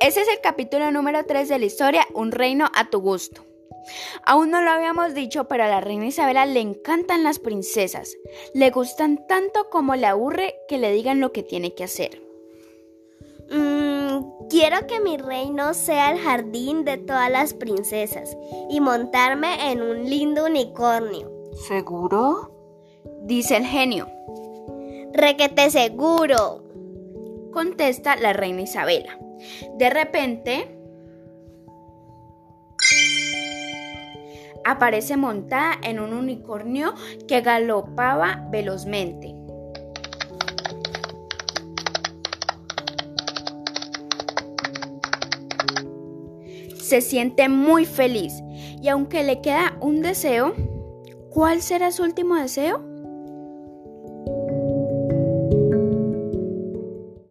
Ese es el capítulo número 3 de la historia, Un reino a tu gusto. Aún no lo habíamos dicho, pero a la reina Isabela le encantan las princesas. Le gustan tanto como le aburre que le digan lo que tiene que hacer. Mm, quiero que mi reino sea el jardín de todas las princesas y montarme en un lindo unicornio. ¿Seguro? Dice el genio. Requete seguro. Contesta la reina Isabela. De repente, aparece montada en un unicornio que galopaba velozmente. Se siente muy feliz y aunque le queda un deseo, ¿cuál será su último deseo?